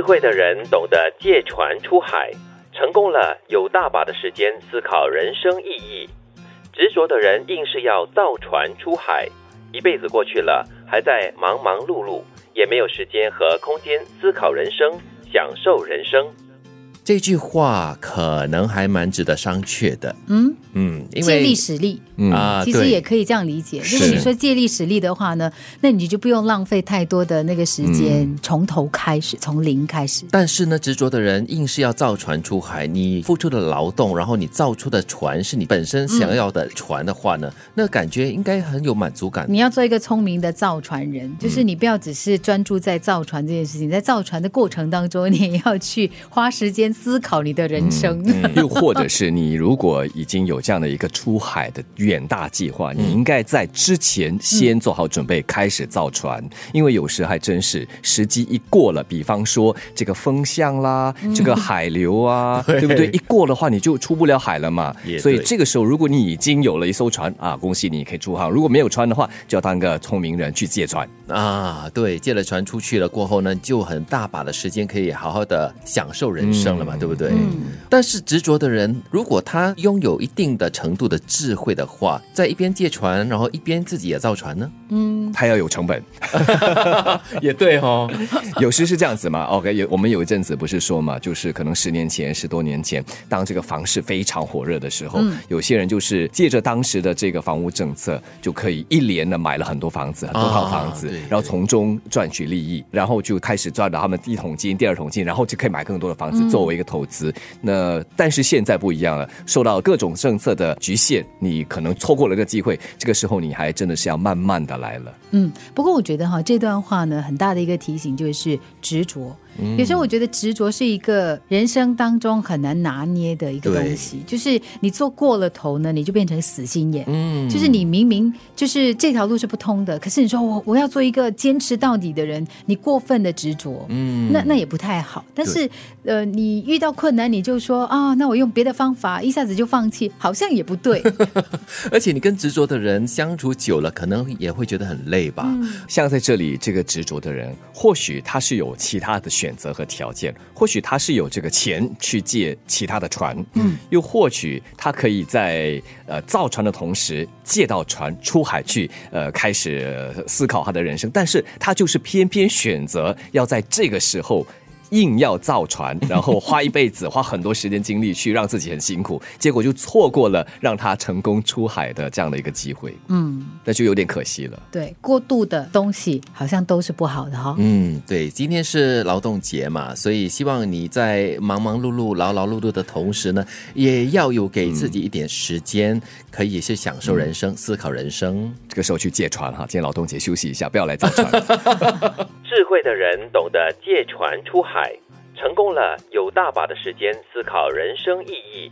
智慧的人懂得借船出海，成功了有大把的时间思考人生意义；执着的人硬是要造船出海，一辈子过去了，还在忙忙碌碌，也没有时间和空间思考人生，享受人生。这句话可能还蛮值得商榷的。嗯，嗯，因为借力使力。啊，其实也可以这样理解。如果是你说借力使力的话呢，那你就不用浪费太多的那个时间，嗯从头开始，从零开始。但是呢，执着的人硬是要造船出海，你付出的劳动，然后你造出的船是你本身想要的船的话呢，那感觉应该很有满足感。你要做一个聪明的造船人，就是你不要只是专注在造船这件事情，在造船的过程当中，你也要去花时间思考你的人生。又或者是你如果已经有这样的一个出海的远大计划，你应该在之前先做好准备，开始造船。因为有时还真是时机一过了，比方说这个风向啦，这个海流啊，对不对？一过的话，你就出不了海了嘛所以这个时候，如果你已经有了一艘船啊，恭喜你可以出航；如果没有船的话，就要当个聪明人去借船。啊，对，借了船出去了过后呢，就很大把的时间可以好好的享受人生了嘛，对不对？但是执着的人，如果他拥有一定的程度的智慧的话，在一边借船，然后一边自己也造船呢？嗯，他要有成本，也对哦，有时是这样子嘛。OK，有我们有一阵子不是说嘛，就是可能十年前、十多年前，当这个房市非常火热的时候，有些人就是借着当时的这个房屋政策，就可以一连的买了很多房子、很多套房子，然后从中赚取利益，然后就开始赚到他们第一桶金、第二桶金，然后就可以买更多的房子作为一个投资。那但是现在不一样了，受到各种政策的局限，你可能错过了个机会，这个时候你还真的是要慢慢的来了。嗯，不过我觉得哈，这段话呢，很大的一个提醒就是执着。有时候我觉得执着是一个人生当中很难拿捏的一个东西，就是你做过了头呢，你就变成死心眼。嗯，就是你明明就是这条路是不通的，可是你说我我要做一个坚持到底的人，你过分的执着，嗯，那那也不太好。但是呃，你遇到困难你就说啊，那我用别的方法，一下子就放弃，好像也不对。而且你跟执着的人相处久了，可能也会觉得很累吧？像在这里这个执着的人，或许他是有其他的选择和条件，或许他是有这个钱去借其他的船，嗯，又或许他可以在呃造船的同时借到船出海去，呃开始呃思考他的人生，但是他就是偏偏选择要在这个时候。硬要造船，然后花一辈子、花很多时间精力去让自己很辛苦，结果就错过了让他成功出海的这样的一个机会，嗯，那就有点可惜了。对，过度的东西好像都是不好的哈、嗯，对，今天是劳动节嘛，所以希望你在忙忙碌碌、劳劳碌碌的同时呢，也要有给自己一点时间，可以是享受人生、思考人生。这个时候去借船哈，今天劳动节休息一下，不要来造船。智慧的人懂得借船出海，成功了有大把的时间思考人生意义；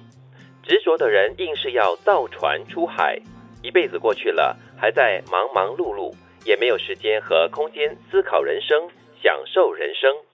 执着的人硬是要造船出海，一辈子过去了，还在忙忙碌碌，也没有时间和空间思考人生，享受人生。